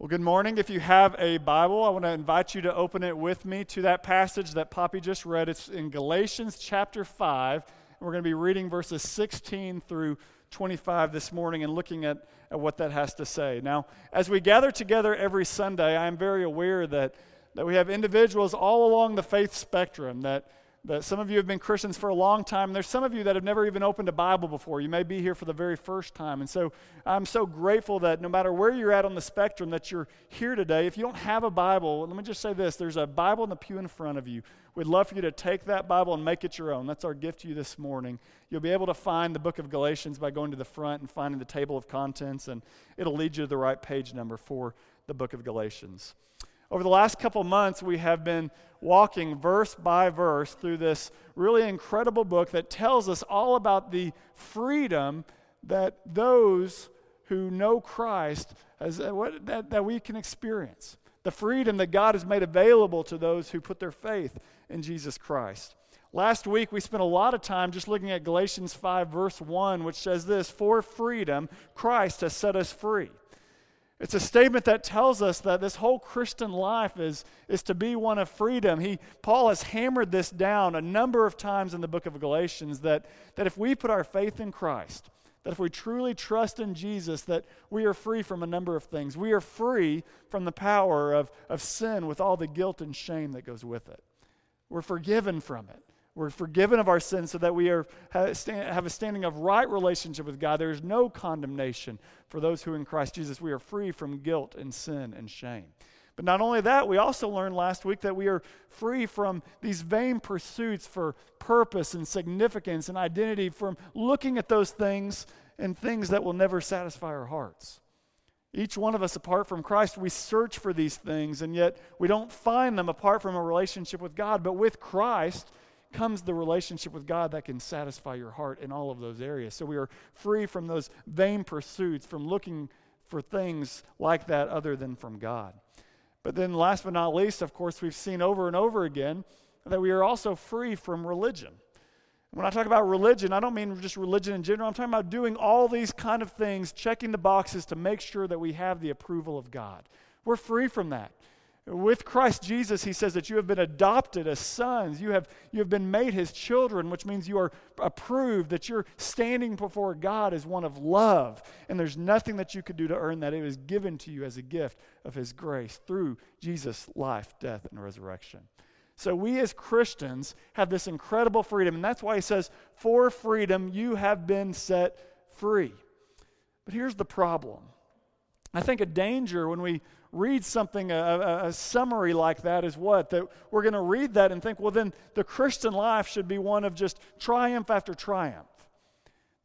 Well, good morning. If you have a Bible, I want to invite you to open it with me to that passage that Poppy just read. It's in Galatians chapter 5. And we're going to be reading verses 16 through 25 this morning and looking at, at what that has to say. Now, as we gather together every Sunday, I am very aware that, that we have individuals all along the faith spectrum that that some of you have been Christians for a long time. There's some of you that have never even opened a Bible before. You may be here for the very first time. And so I'm so grateful that no matter where you're at on the spectrum, that you're here today. If you don't have a Bible, let me just say this there's a Bible in the pew in front of you. We'd love for you to take that Bible and make it your own. That's our gift to you this morning. You'll be able to find the book of Galatians by going to the front and finding the table of contents, and it'll lead you to the right page number for the book of Galatians. Over the last couple months, we have been walking verse by verse through this really incredible book that tells us all about the freedom that those who know Christ as, uh, what, that, that we can experience. The freedom that God has made available to those who put their faith in Jesus Christ. Last week, we spent a lot of time just looking at Galatians 5, verse 1, which says this For freedom, Christ has set us free. It's a statement that tells us that this whole Christian life is, is to be one of freedom. He, Paul has hammered this down a number of times in the book of Galatians that, that if we put our faith in Christ, that if we truly trust in Jesus, that we are free from a number of things. We are free from the power of, of sin with all the guilt and shame that goes with it. We're forgiven from it. We're forgiven of our sins so that we are, have a standing of right relationship with God. There is no condemnation for those who in Christ Jesus. We are free from guilt and sin and shame. But not only that, we also learned last week that we are free from these vain pursuits for purpose and significance and identity, from looking at those things and things that will never satisfy our hearts. Each one of us, apart from Christ, we search for these things, and yet we don't find them apart from a relationship with God. But with Christ, comes the relationship with God that can satisfy your heart in all of those areas. So we are free from those vain pursuits, from looking for things like that other than from God. But then, last but not least, of course, we've seen over and over again that we are also free from religion. When I talk about religion, I don't mean just religion in general. I'm talking about doing all these kind of things, checking the boxes to make sure that we have the approval of God. We're free from that. With Christ Jesus, he says that you have been adopted as sons. You have, you have been made his children, which means you are approved, that you're standing before God as one of love. And there's nothing that you could do to earn that. It was given to you as a gift of his grace through Jesus' life, death, and resurrection. So we as Christians have this incredible freedom. And that's why he says, For freedom, you have been set free. But here's the problem. I think a danger when we read something, a, a, a, summary like that is what? That we're going to read that and think, well, then the Christian life should be one of just triumph after triumph.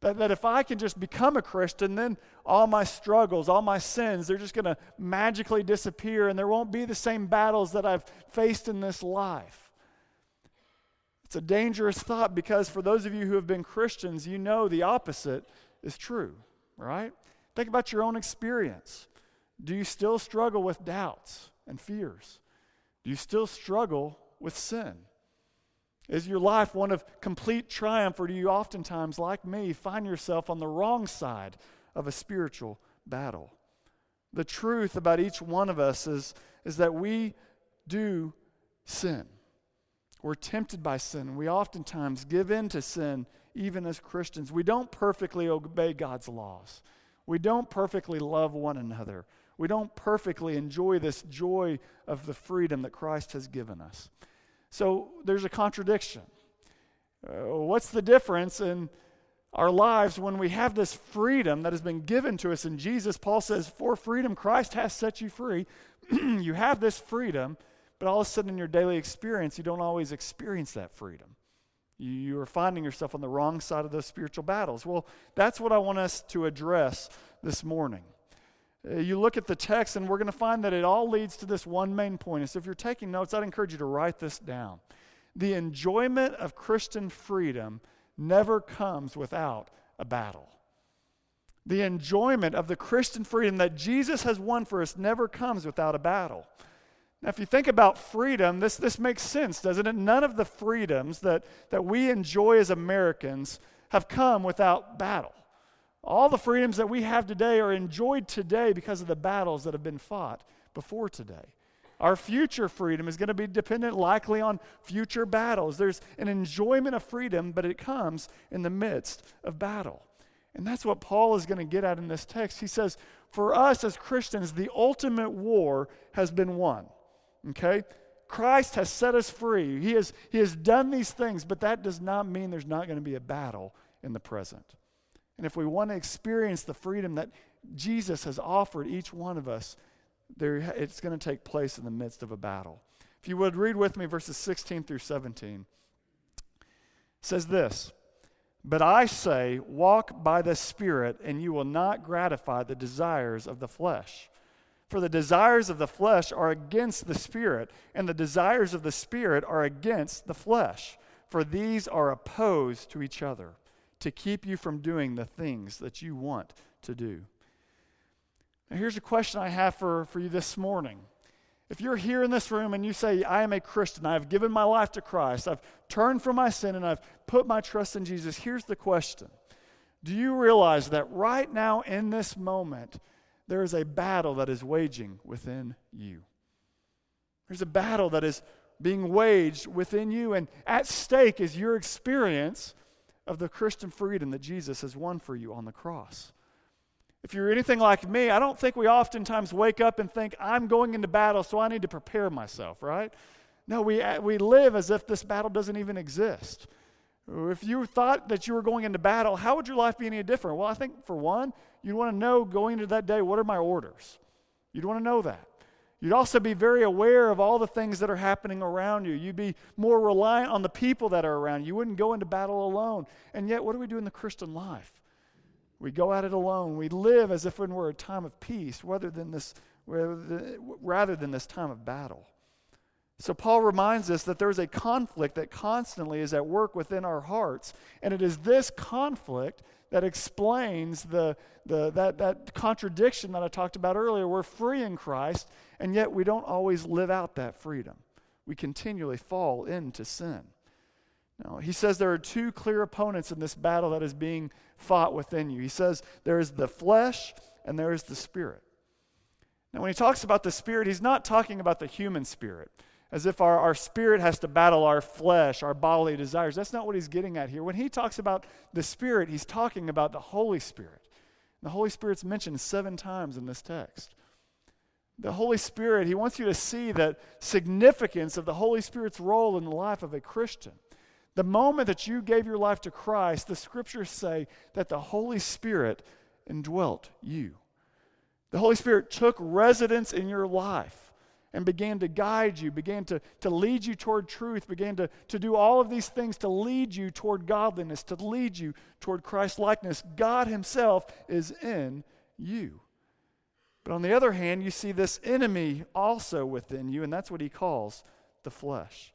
That, that if I can just become a Christian, then all my struggles, all my sins, they're just going to magically disappear and there won't be the same battles that I've faced in this life. It's a dangerous thought because for those of you who have been Christians, you know the opposite is true, right? Think about your own experience. Do you still struggle with doubts and fears? Do you still struggle with sin? Is your life one of complete triumph, or do you oftentimes, like me, find yourself on the wrong side of a spiritual battle? The truth about each one of us is, is that we do sin. We're tempted by sin. We oftentimes give in to sin, even as Christians. We don't perfectly obey God's laws. We don't perfectly love one another we don't perfectly enjoy this joy of the freedom that Christ has given us. So there's a contradiction. Uh, what's the difference in our lives when we have this freedom that has been given to us in Jesus? Paul says, For freedom, Christ has set you free. you have this freedom, but all of a sudden in your daily experience, you don't always experience that freedom. You are finding yourself on the wrong side of those spiritual battles. Well, that's what I want us to address this morning. Uh, you look at the text, and we're going to find that it all leads to this one main point. And so, if you're taking notes, I'd encourage you to write this down. The enjoyment of Christian freedom never comes without a battle. The enjoyment of the Christian freedom that Jesus has won for us never comes without a battle. Now, if you think about freedom, this, this makes sense, doesn't it? None of the freedoms that, that we enjoy as Americans have come without battle. All the freedoms that we have today are enjoyed today because of the battles that have been fought before today. Our future freedom is going to be dependent likely on future battles. There's an enjoyment of freedom, but it comes in the midst of battle. And that's what Paul is going to get at in this text. He says, For us as Christians, the ultimate war has been won. Okay? Christ has set us free. He has, he has done these things, but that does not mean there's not going to be a battle in the present. And if we want to experience the freedom that Jesus has offered each one of us, there, it's going to take place in the midst of a battle. If you would read with me verses 16 through 17. It says this But I say, walk by the Spirit, and you will not gratify the desires of the flesh. For the desires of the flesh are against the Spirit, and the desires of the Spirit are against the flesh. For these are opposed to each other, to keep you from doing the things that you want to do. Now, here's a question I have for, for you this morning. If you're here in this room and you say, I am a Christian, I've given my life to Christ, I've turned from my sin, and I've put my trust in Jesus, here's the question Do you realize that right now in this moment, there is a battle that is waging within you? There's a battle that is being waged within you, and at stake is your experience of the Christian freedom that Jesus has won for you on the cross. If you're anything like me, I don't think we oftentimes wake up and think, I'm going into battle, so I need to prepare myself, right? No, we, uh, we live as if this battle doesn't even exist. If you thought that you were going into battle, how would your life be any different? Well, I think for one, you'd want to know going into that day, what are my orders? You'd want to know that. You'd also be very aware of all the things that are happening around you. You'd be more reliant on the people that are around you. You wouldn't go into battle alone. And yet, what do we do in the Christian life? We go at it alone. We live as if we're a time of peace rather than this, rather than this time of battle. So, Paul reminds us that there's a conflict that constantly is at work within our hearts. And it is this conflict that explains the, the, that, that contradiction that I talked about earlier. We're free in Christ, and yet we don't always live out that freedom. We continually fall into sin. Now, he says there are two clear opponents in this battle that is being fought within you. He says there is the flesh and there is the spirit. Now, when he talks about the spirit, he's not talking about the human spirit, as if our, our spirit has to battle our flesh, our bodily desires. That's not what he's getting at here. When he talks about the spirit, he's talking about the Holy Spirit. The Holy Spirit's mentioned seven times in this text. The Holy Spirit, he wants you to see the significance of the Holy Spirit's role in the life of a Christian. The moment that you gave your life to Christ, the scriptures say that the Holy Spirit indwelt you. The Holy Spirit took residence in your life and began to guide you, began to, to lead you toward truth, began to, to do all of these things to lead you toward godliness, to lead you toward Christ likeness. God Himself is in you. But on the other hand, you see this enemy also within you, and that's what He calls the flesh.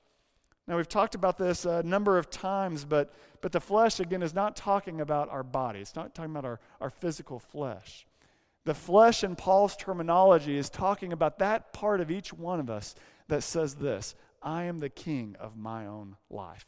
Now, we've talked about this a number of times, but, but the flesh, again, is not talking about our body. It's not talking about our, our physical flesh. The flesh, in Paul's terminology, is talking about that part of each one of us that says this I am the king of my own life.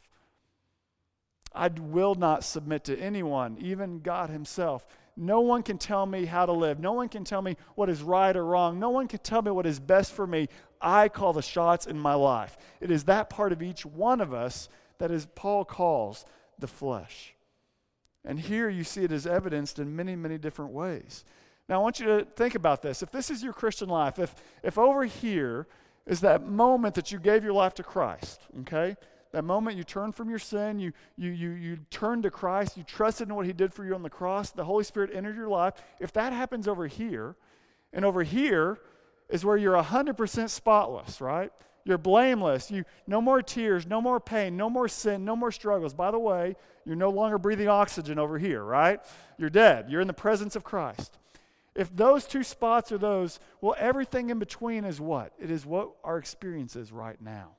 I will not submit to anyone, even God Himself. No one can tell me how to live. No one can tell me what is right or wrong. No one can tell me what is best for me. I call the shots in my life. It is that part of each one of us that is Paul calls the flesh. And here you see it as evidenced in many, many different ways. Now, I want you to think about this. If this is your Christian life, if, if over here is that moment that you gave your life to Christ, okay? That moment you turned from your sin, you, you, you, you turned to Christ, you trusted in what He did for you on the cross, the Holy Spirit entered your life. If that happens over here, and over here is where you're 100% spotless, right? You're blameless. You no more tears, no more pain, no more sin, no more struggles. By the way, you're no longer breathing oxygen over here, right? You're dead. You're in the presence of Christ. If those two spots are those, well, everything in between is what? It is what our experience is right now.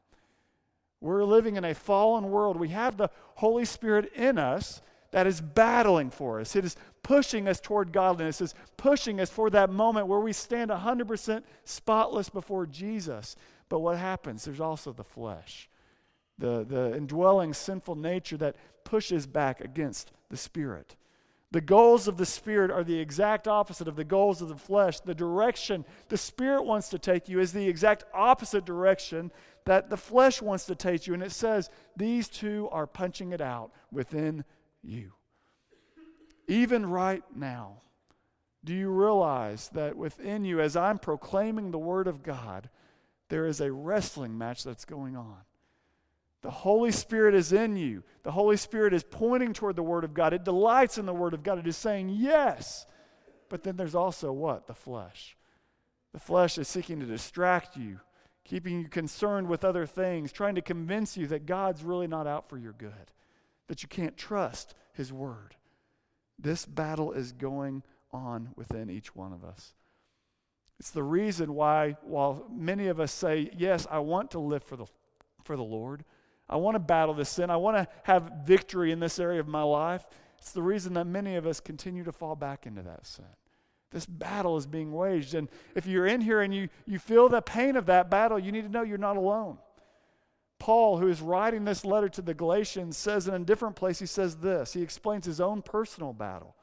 We're living in a fallen world. We have the Holy Spirit in us that is battling for us. It is pushing us toward godliness, it is pushing us for that moment where we stand 100% spotless before Jesus. But what happens? There's also the flesh, the, the indwelling sinful nature that pushes back against the Spirit. The goals of the Spirit are the exact opposite of the goals of the flesh. The direction the Spirit wants to take you is the exact opposite direction that the flesh wants to take you. And it says these two are punching it out within you. Even right now, do you realize that within you, as I'm proclaiming the Word of God, there is a wrestling match that's going on? The Holy Spirit is in you. The Holy Spirit is pointing toward the Word of God. It delights in the Word of God. It is saying yes. But then there's also what? The flesh. The flesh is seeking to distract you, keeping you concerned with other things, trying to convince you that God's really not out for your good, that you can't trust His Word. This battle is going on within each one of us. It's the reason why, while many of us say, Yes, I want to live for the, for the Lord, I want to battle this sin. I want to have victory in this area of my life. It's the reason that many of us continue to fall back into that sin. This battle is being waged. And if you're in here and you, you feel the pain of that battle, you need to know you're not alone. Paul, who is writing this letter to the Galatians, says in a different place, he says this. He explains his own personal battle.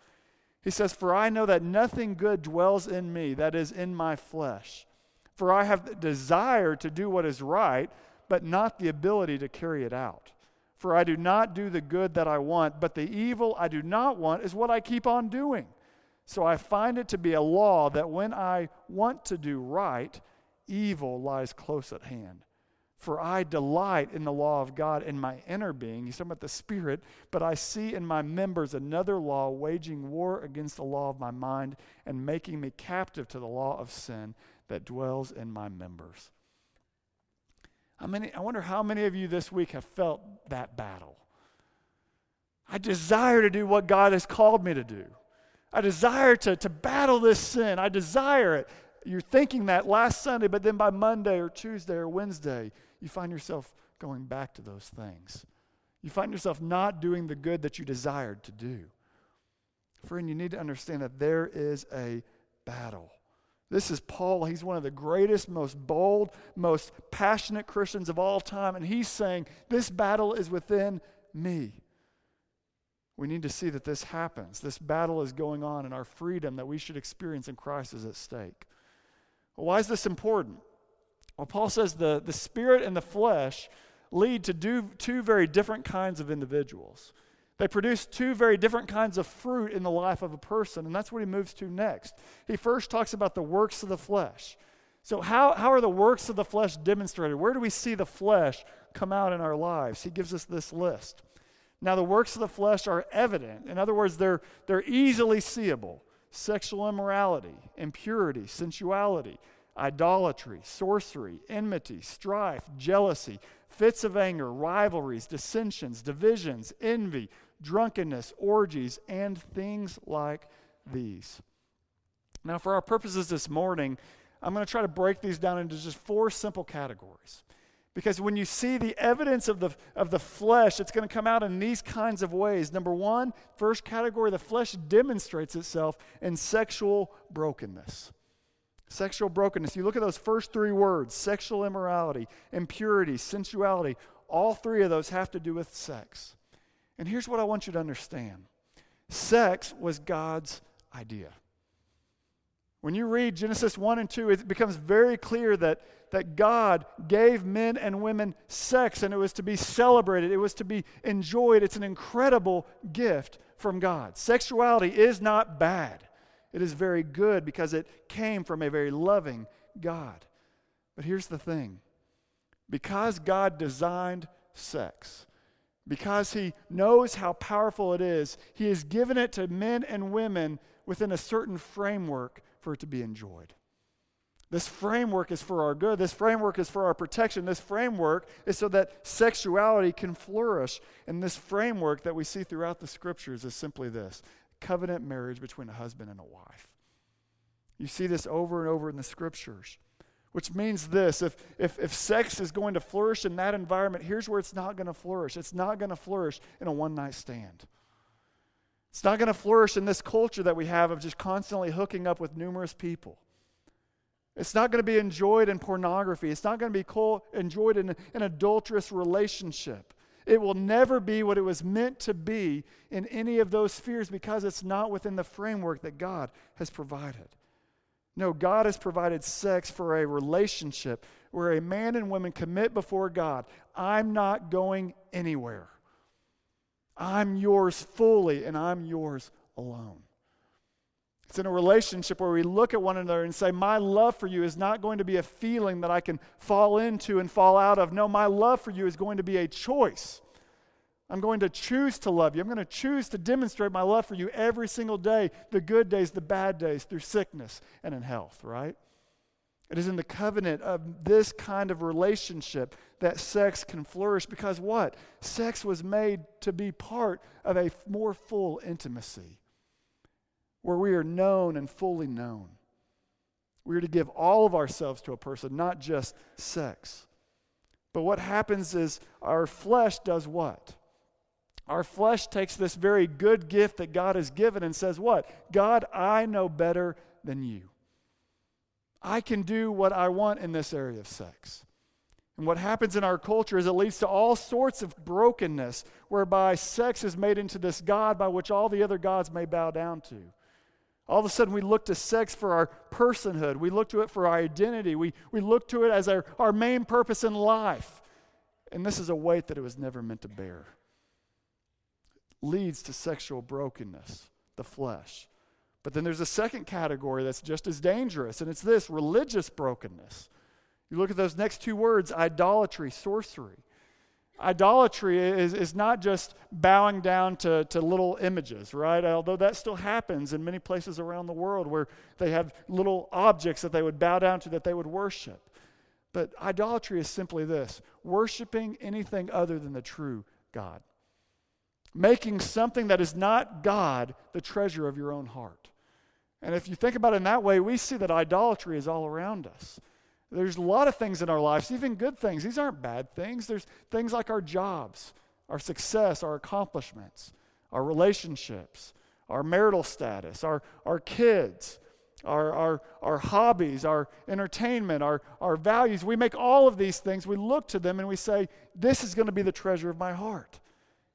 He says, For I know that nothing good dwells in me, that is, in my flesh. For I have the desire to do what is right but not the ability to carry it out. For I do not do the good that I want, but the evil I do not want is what I keep on doing. So I find it to be a law that when I want to do right, evil lies close at hand. For I delight in the law of God in my inner being. He's talking about the Spirit, but I see in my members another law waging war against the law of my mind and making me captive to the law of sin that dwells in my members. I wonder how many of you this week have felt that battle. I desire to do what God has called me to do. I desire to, to battle this sin. I desire it. You're thinking that last Sunday, but then by Monday or Tuesday or Wednesday, you find yourself going back to those things. You find yourself not doing the good that you desired to do. Friend, you need to understand that there is a battle. This is Paul. He's one of the greatest, most bold, most passionate Christians of all time. And he's saying, This battle is within me. We need to see that this happens. This battle is going on, and our freedom that we should experience in Christ is at stake. Well, why is this important? Well, Paul says the, the spirit and the flesh lead to do, two very different kinds of individuals. They produce two very different kinds of fruit in the life of a person, and that's what he moves to next. He first talks about the works of the flesh. So, how, how are the works of the flesh demonstrated? Where do we see the flesh come out in our lives? He gives us this list. Now, the works of the flesh are evident. In other words, they're, they're easily seeable sexual immorality, impurity, sensuality, idolatry, sorcery, enmity, strife, jealousy, fits of anger, rivalries, dissensions, divisions, envy, drunkenness, orgies, and things like these. Now, for our purposes this morning, I'm going to try to break these down into just four simple categories. Because when you see the evidence of the, of the flesh, it's going to come out in these kinds of ways. Number one, first category, the flesh demonstrates itself in sexual brokenness. Sexual brokenness. You look at those first three words sexual immorality, impurity, sensuality. All three of those have to do with sex. And here's what I want you to understand sex was God's idea. When you read Genesis 1 and 2, it becomes very clear that, that God gave men and women sex and it was to be celebrated, it was to be enjoyed. It's an incredible gift from God. Sexuality is not bad, it is very good because it came from a very loving God. But here's the thing because God designed sex, because he knows how powerful it is, he has given it to men and women within a certain framework for it to be enjoyed. This framework is for our good. This framework is for our protection. This framework is so that sexuality can flourish. And this framework that we see throughout the scriptures is simply this covenant marriage between a husband and a wife. You see this over and over in the scriptures. Which means this if, if, if sex is going to flourish in that environment, here's where it's not going to flourish. It's not going to flourish in a one night stand. It's not going to flourish in this culture that we have of just constantly hooking up with numerous people. It's not going to be enjoyed in pornography. It's not going to be co- enjoyed in an adulterous relationship. It will never be what it was meant to be in any of those spheres because it's not within the framework that God has provided. No, God has provided sex for a relationship where a man and woman commit before God I'm not going anywhere. I'm yours fully, and I'm yours alone. It's in a relationship where we look at one another and say, My love for you is not going to be a feeling that I can fall into and fall out of. No, my love for you is going to be a choice. I'm going to choose to love you. I'm going to choose to demonstrate my love for you every single day the good days, the bad days, through sickness and in health, right? It is in the covenant of this kind of relationship that sex can flourish because what? Sex was made to be part of a more full intimacy where we are known and fully known. We are to give all of ourselves to a person, not just sex. But what happens is our flesh does what? Our flesh takes this very good gift that God has given and says, What? God, I know better than you. I can do what I want in this area of sex. And what happens in our culture is it leads to all sorts of brokenness, whereby sex is made into this God by which all the other gods may bow down to. All of a sudden, we look to sex for our personhood. We look to it for our identity. We, we look to it as our, our main purpose in life. And this is a weight that it was never meant to bear. Leads to sexual brokenness, the flesh. But then there's a second category that's just as dangerous, and it's this religious brokenness. You look at those next two words idolatry, sorcery idolatry is, is not just bowing down to, to little images, right? Although that still happens in many places around the world where they have little objects that they would bow down to, that they would worship. But idolatry is simply this worshiping anything other than the true God. Making something that is not God the treasure of your own heart. And if you think about it in that way, we see that idolatry is all around us. There's a lot of things in our lives, even good things. These aren't bad things. There's things like our jobs, our success, our accomplishments, our relationships, our marital status, our, our kids, our, our, our hobbies, our entertainment, our, our values. We make all of these things, we look to them and we say, This is going to be the treasure of my heart.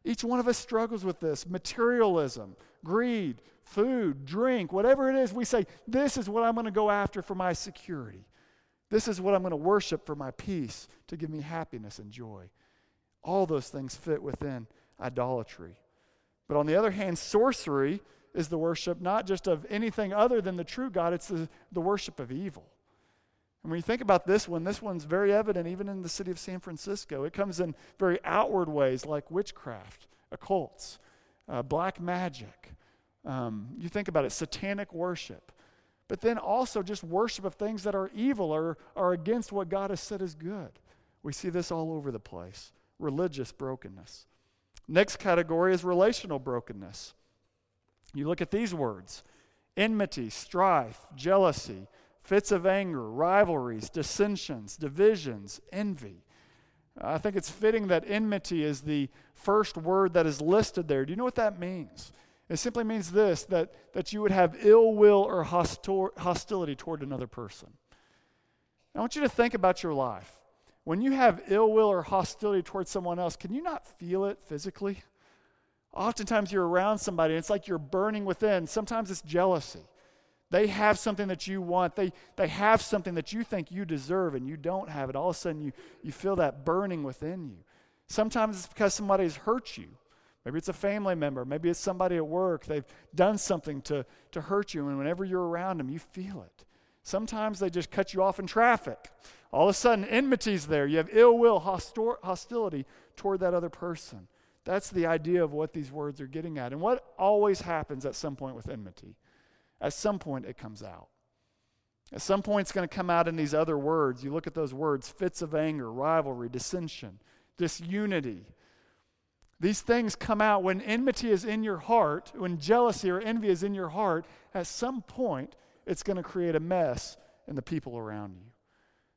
Each one of us struggles with this materialism, greed, food, drink, whatever it is. We say, This is what I'm going to go after for my security. This is what I'm going to worship for my peace, to give me happiness and joy. All those things fit within idolatry. But on the other hand, sorcery is the worship not just of anything other than the true God, it's the, the worship of evil. And when you think about this one, this one's very evident even in the city of San Francisco. It comes in very outward ways like witchcraft, occults, uh, black magic. Um, you think about it, satanic worship but then also just worship of things that are evil or are against what God has said is good. We see this all over the place religious brokenness. Next category is relational brokenness. You look at these words enmity, strife, jealousy, fits of anger, rivalries, dissensions, divisions, envy. I think it's fitting that enmity is the first word that is listed there. Do you know what that means? It simply means this that, that you would have ill will or hostor- hostility toward another person. I want you to think about your life. When you have ill will or hostility towards someone else, can you not feel it physically? Oftentimes you're around somebody and it's like you're burning within. Sometimes it's jealousy. They have something that you want. They, they have something that you think you deserve and you don't have it. All of a sudden you, you feel that burning within you. Sometimes it's because somebody has hurt you. Maybe it's a family member. Maybe it's somebody at work. They've done something to, to hurt you, and whenever you're around them, you feel it. Sometimes they just cut you off in traffic. All of a sudden, enmity's there. You have ill will, hostor- hostility toward that other person. That's the idea of what these words are getting at. And what always happens at some point with enmity? At some point, it comes out. At some point, it's going to come out in these other words. You look at those words fits of anger, rivalry, dissension, disunity, these things come out when enmity is in your heart, when jealousy or envy is in your heart, at some point it's going to create a mess in the people around you.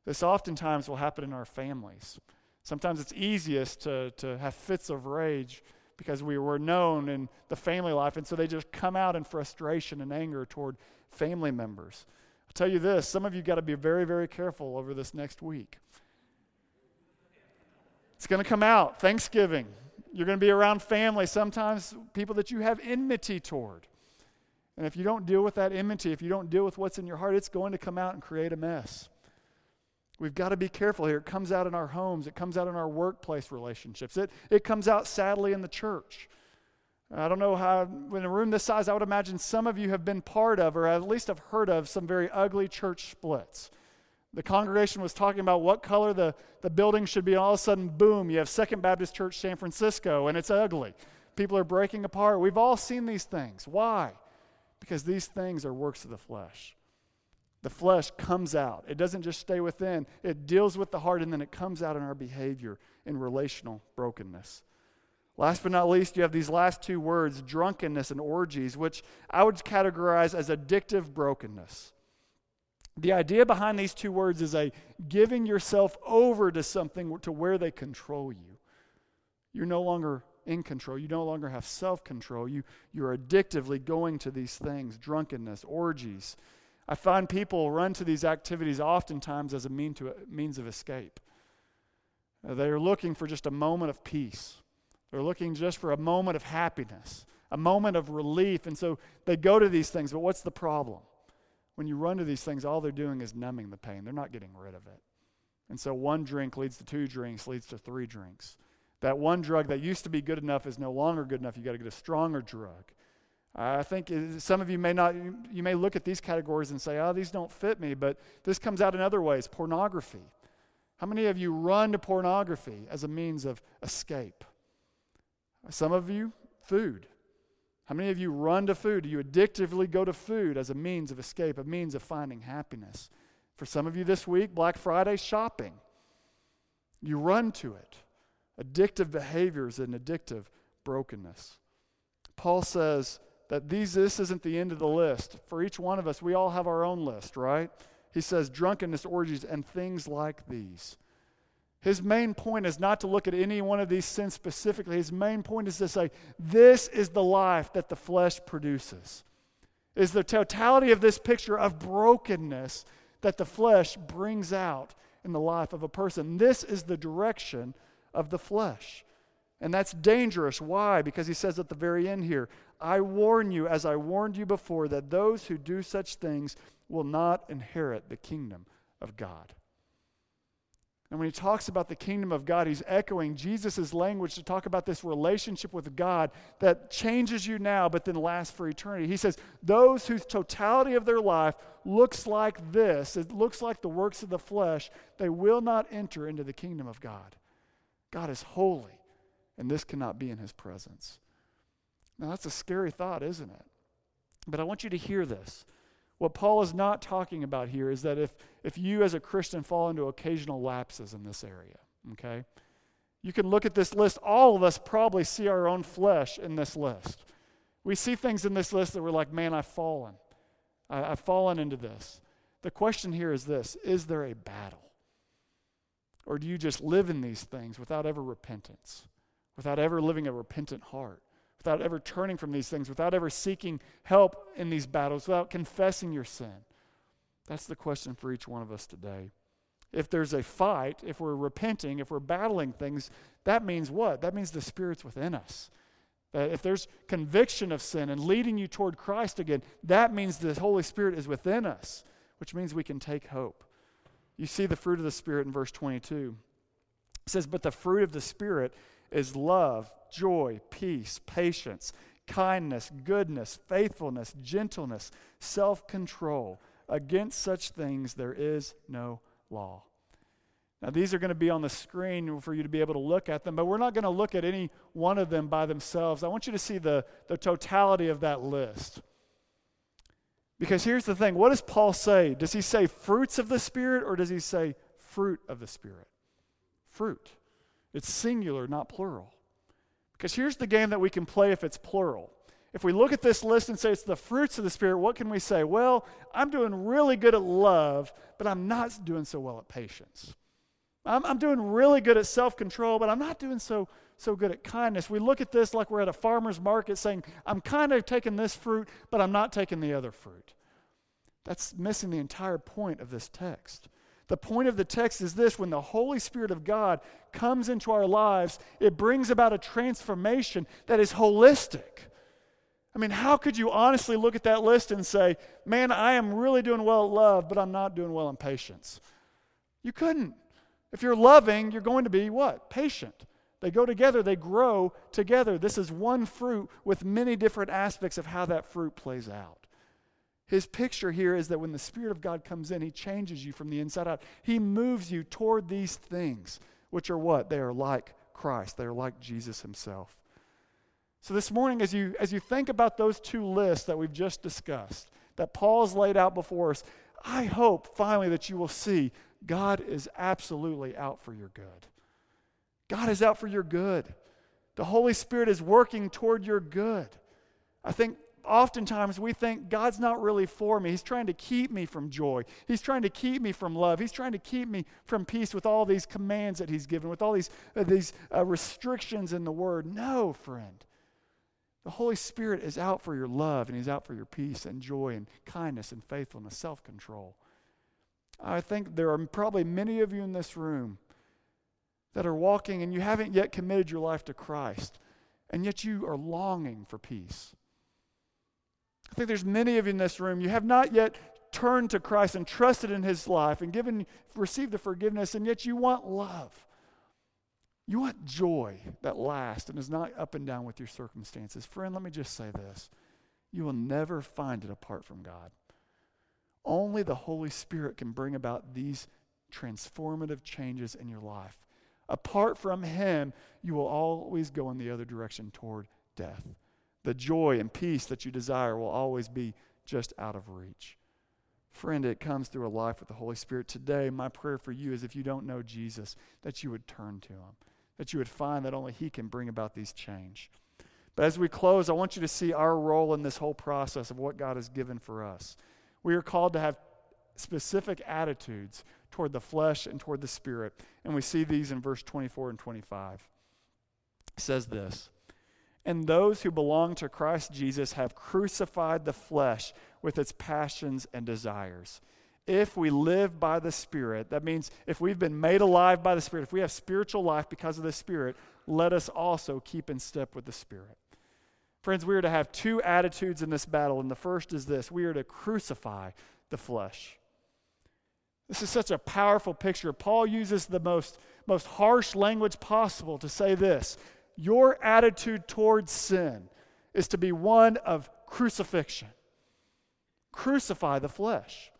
This oftentimes will happen in our families. Sometimes it's easiest to, to have fits of rage because we were known in the family life, and so they just come out in frustration and anger toward family members. I'll tell you this some of you got to be very, very careful over this next week It's going to come out. Thanksgiving. You're going to be around family, sometimes people that you have enmity toward. And if you don't deal with that enmity, if you don't deal with what's in your heart, it's going to come out and create a mess. We've got to be careful here. It comes out in our homes, it comes out in our workplace relationships, it, it comes out sadly in the church. I don't know how, in a room this size, I would imagine some of you have been part of, or at least have heard of, some very ugly church splits. The congregation was talking about what color the, the building should be, and all of a sudden, boom, you have Second Baptist Church San Francisco, and it's ugly. People are breaking apart. We've all seen these things. Why? Because these things are works of the flesh. The flesh comes out. It doesn't just stay within, it deals with the heart, and then it comes out in our behavior in relational brokenness. Last but not least, you have these last two words, drunkenness and orgies, which I would categorize as addictive brokenness. The idea behind these two words is a giving yourself over to something to where they control you. You're no longer in control. You no longer have self control. You, you're addictively going to these things drunkenness, orgies. I find people run to these activities oftentimes as a mean to, means of escape. Uh, they are looking for just a moment of peace, they're looking just for a moment of happiness, a moment of relief. And so they go to these things. But what's the problem? When you run to these things, all they're doing is numbing the pain, they're not getting rid of it. And so one drink leads to two drinks, leads to three drinks. That one drug that used to be good enough is no longer good enough. You got to get a stronger drug. I think some of you may not, you may look at these categories and say, oh, these don't fit me, but this comes out in other ways. Pornography. How many of you run to pornography as a means of escape? Some of you, food. How many of you run to food? Do you addictively go to food as a means of escape, a means of finding happiness? For some of you this week, Black Friday shopping. You run to it addictive behaviors and addictive brokenness. Paul says that these, this isn't the end of the list. For each one of us, we all have our own list, right? He says drunkenness, orgies, and things like these. His main point is not to look at any one of these sins specifically. His main point is to say, this is the life that the flesh produces. Is the totality of this picture of brokenness that the flesh brings out in the life of a person. This is the direction of the flesh. And that's dangerous. Why? Because he says at the very end here, I warn you, as I warned you before, that those who do such things will not inherit the kingdom of God. And when he talks about the kingdom of God, he's echoing Jesus' language to talk about this relationship with God that changes you now but then lasts for eternity. He says, Those whose totality of their life looks like this, it looks like the works of the flesh, they will not enter into the kingdom of God. God is holy, and this cannot be in his presence. Now, that's a scary thought, isn't it? But I want you to hear this. What Paul is not talking about here is that if, if you as a Christian fall into occasional lapses in this area, okay, you can look at this list. All of us probably see our own flesh in this list. We see things in this list that we're like, man, I've fallen. I, I've fallen into this. The question here is this Is there a battle? Or do you just live in these things without ever repentance, without ever living a repentant heart, without ever turning from these things, without ever seeking help in these battles, without confessing your sin? That's the question for each one of us today. If there's a fight, if we're repenting, if we're battling things, that means what? That means the Spirit's within us. That if there's conviction of sin and leading you toward Christ again, that means the Holy Spirit is within us, which means we can take hope. You see the fruit of the Spirit in verse 22. It says, But the fruit of the Spirit is love, joy, peace, patience, kindness, goodness, faithfulness, gentleness, self control. Against such things there is no law. Now, these are going to be on the screen for you to be able to look at them, but we're not going to look at any one of them by themselves. I want you to see the, the totality of that list. Because here's the thing what does Paul say? Does he say fruits of the Spirit or does he say fruit of the Spirit? Fruit. It's singular, not plural. Because here's the game that we can play if it's plural. If we look at this list and say it's the fruits of the Spirit, what can we say? Well, I'm doing really good at love, but I'm not doing so well at patience. I'm, I'm doing really good at self control, but I'm not doing so so good at kindness. We look at this like we're at a farmer's market saying, I'm kind of taking this fruit, but I'm not taking the other fruit. That's missing the entire point of this text. The point of the text is this when the Holy Spirit of God comes into our lives, it brings about a transformation that is holistic. I mean, how could you honestly look at that list and say, man, I am really doing well at love, but I'm not doing well in patience? You couldn't. If you're loving, you're going to be what? Patient. They go together, they grow together. This is one fruit with many different aspects of how that fruit plays out. His picture here is that when the Spirit of God comes in, He changes you from the inside out. He moves you toward these things, which are what? They are like Christ, they are like Jesus Himself. So this morning, as you, as you think about those two lists that we've just discussed, that Paul's laid out before us, I hope finally that you will see God is absolutely out for your good. God is out for your good. The Holy Spirit is working toward your good. I think oftentimes we think God's not really for me. He's trying to keep me from joy. He's trying to keep me from love. He's trying to keep me from peace with all these commands that He's given, with all these, uh, these uh, restrictions in the Word. No, friend. The Holy Spirit is out for your love, and He's out for your peace and joy and kindness and faithfulness, self control. I think there are probably many of you in this room that are walking and you haven't yet committed your life to Christ, and yet you are longing for peace. I think there's many of you in this room, you have not yet turned to Christ and trusted in his life and given received the forgiveness, and yet you want love. You want joy that lasts and is not up and down with your circumstances. Friend, let me just say this. You will never find it apart from God. Only the Holy Spirit can bring about these transformative changes in your life. Apart from Him, you will always go in the other direction toward death the joy and peace that you desire will always be just out of reach. Friend, it comes through a life with the Holy Spirit. Today, my prayer for you is if you don't know Jesus, that you would turn to Him, that you would find that only He can bring about these change. But as we close, I want you to see our role in this whole process of what God has given for us. We are called to have specific attitudes toward the flesh and toward the spirit. And we see these in verse 24 and 25. It says this and those who belong to Christ Jesus have crucified the flesh with its passions and desires. If we live by the Spirit, that means if we've been made alive by the Spirit, if we have spiritual life because of the Spirit, let us also keep in step with the Spirit. Friends, we are to have two attitudes in this battle, and the first is this we are to crucify the flesh. This is such a powerful picture. Paul uses the most, most harsh language possible to say this your attitude towards sin is to be one of crucifixion. Crucify the flesh.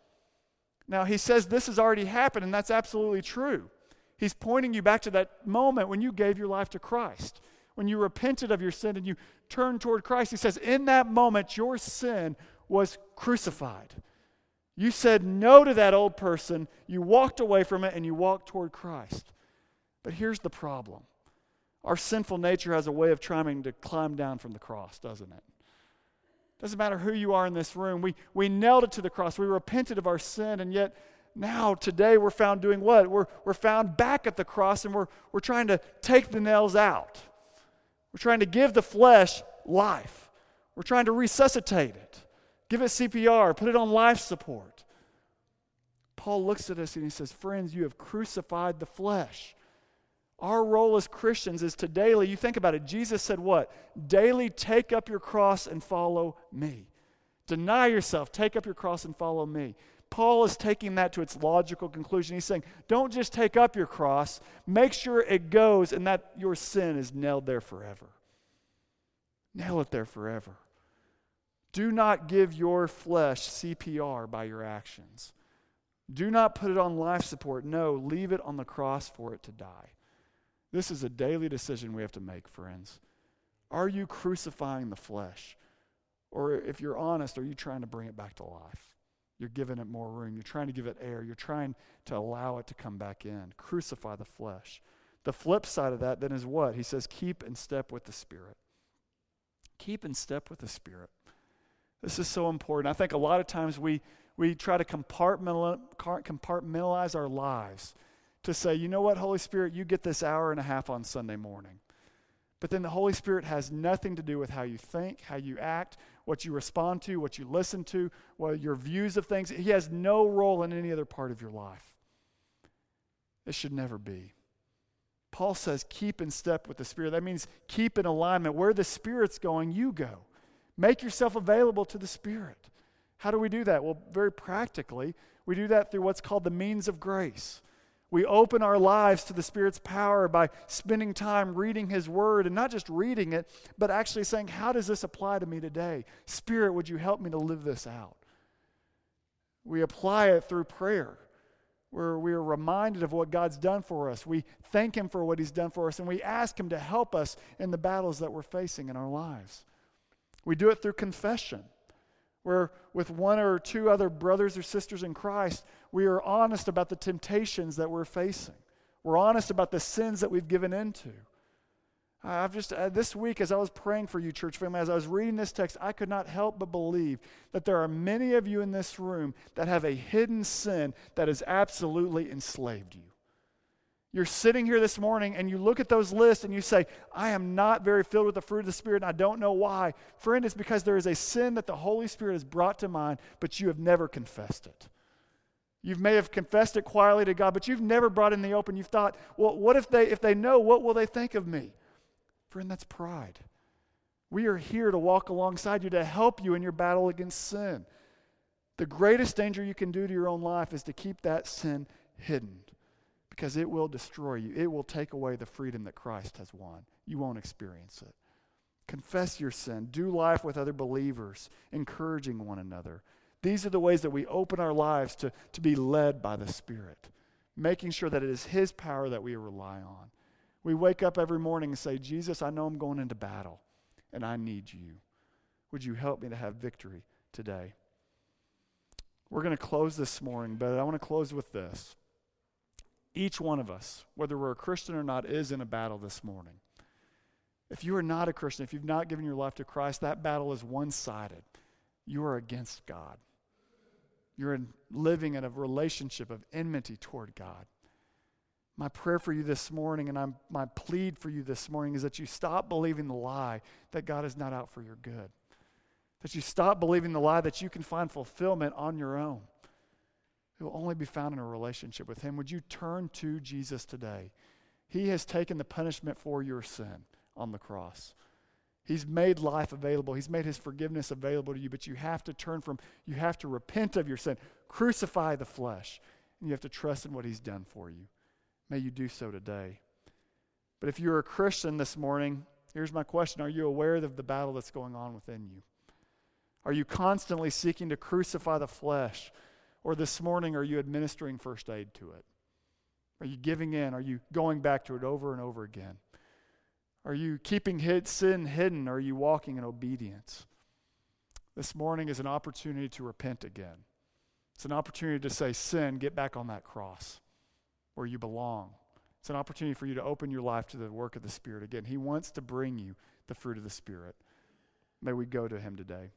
Now, he says this has already happened, and that's absolutely true. He's pointing you back to that moment when you gave your life to Christ, when you repented of your sin and you turned toward Christ. He says, in that moment, your sin was crucified. You said no to that old person, you walked away from it, and you walked toward Christ. But here's the problem our sinful nature has a way of trying to climb down from the cross, doesn't it? Doesn't matter who you are in this room. We, we nailed it to the cross. We repented of our sin, and yet now, today, we're found doing what? We're, we're found back at the cross, and we're, we're trying to take the nails out. We're trying to give the flesh life. We're trying to resuscitate it, give it CPR, put it on life support. Paul looks at us and he says, Friends, you have crucified the flesh. Our role as Christians is to daily, you think about it, Jesus said what? Daily take up your cross and follow me. Deny yourself, take up your cross and follow me. Paul is taking that to its logical conclusion. He's saying, don't just take up your cross, make sure it goes and that your sin is nailed there forever. Nail it there forever. Do not give your flesh CPR by your actions. Do not put it on life support. No, leave it on the cross for it to die. This is a daily decision we have to make, friends. Are you crucifying the flesh? Or if you're honest, are you trying to bring it back to life? You're giving it more room. You're trying to give it air. You're trying to allow it to come back in. Crucify the flesh. The flip side of that then is what? He says, keep in step with the Spirit. Keep in step with the Spirit. This is so important. I think a lot of times we, we try to compartmentalize our lives to say, you know what, Holy Spirit, you get this hour and a half on Sunday morning. But then the Holy Spirit has nothing to do with how you think, how you act, what you respond to, what you listen to, what your views of things. He has no role in any other part of your life. It should never be. Paul says, keep in step with the Spirit. That means keep in alignment. Where the Spirit's going, you go. Make yourself available to the Spirit. How do we do that? Well, very practically, we do that through what's called the means of grace. We open our lives to the Spirit's power by spending time reading His Word and not just reading it, but actually saying, How does this apply to me today? Spirit, would you help me to live this out? We apply it through prayer, where we are reminded of what God's done for us. We thank Him for what He's done for us, and we ask Him to help us in the battles that we're facing in our lives. We do it through confession where with one or two other brothers or sisters in Christ, we are honest about the temptations that we're facing. We're honest about the sins that we've given into. I've just, uh, this week, as I was praying for you, church family, as I was reading this text, I could not help but believe that there are many of you in this room that have a hidden sin that has absolutely enslaved you. You're sitting here this morning and you look at those lists and you say, I am not very filled with the fruit of the Spirit and I don't know why. Friend, it's because there is a sin that the Holy Spirit has brought to mind, but you have never confessed it. You may have confessed it quietly to God, but you've never brought it in the open. You've thought, well, what if they if they know, what will they think of me? Friend, that's pride. We are here to walk alongside you to help you in your battle against sin. The greatest danger you can do to your own life is to keep that sin hidden because it will destroy you. It will take away the freedom that Christ has won. You won't experience it. Confess your sin. Do life with other believers, encouraging one another. These are the ways that we open our lives to, to be led by the Spirit, making sure that it is His power that we rely on. We wake up every morning and say, Jesus, I know I'm going into battle, and I need you. Would you help me to have victory today? We're going to close this morning, but I want to close with this. Each one of us, whether we're a Christian or not, is in a battle this morning. If you are not a Christian, if you've not given your life to Christ, that battle is one sided. You are against God. You're in, living in a relationship of enmity toward God. My prayer for you this morning and I'm, my plead for you this morning is that you stop believing the lie that God is not out for your good. That you stop believing the lie that you can find fulfillment on your own. It will only be found in a relationship with Him. Would you turn to Jesus today? He has taken the punishment for your sin on the cross. He's made life available. He's made his forgiveness available to you, but you have to turn from, you have to repent of your sin, crucify the flesh, and you have to trust in what he's done for you. May you do so today. But if you're a Christian this morning, here's my question Are you aware of the battle that's going on within you? Are you constantly seeking to crucify the flesh? Or this morning, are you administering first aid to it? Are you giving in? Are you going back to it over and over again? Are you keeping sin hidden? Or are you walking in obedience? This morning is an opportunity to repent again. It's an opportunity to say, Sin, get back on that cross where you belong. It's an opportunity for you to open your life to the work of the Spirit again. He wants to bring you the fruit of the Spirit. May we go to Him today.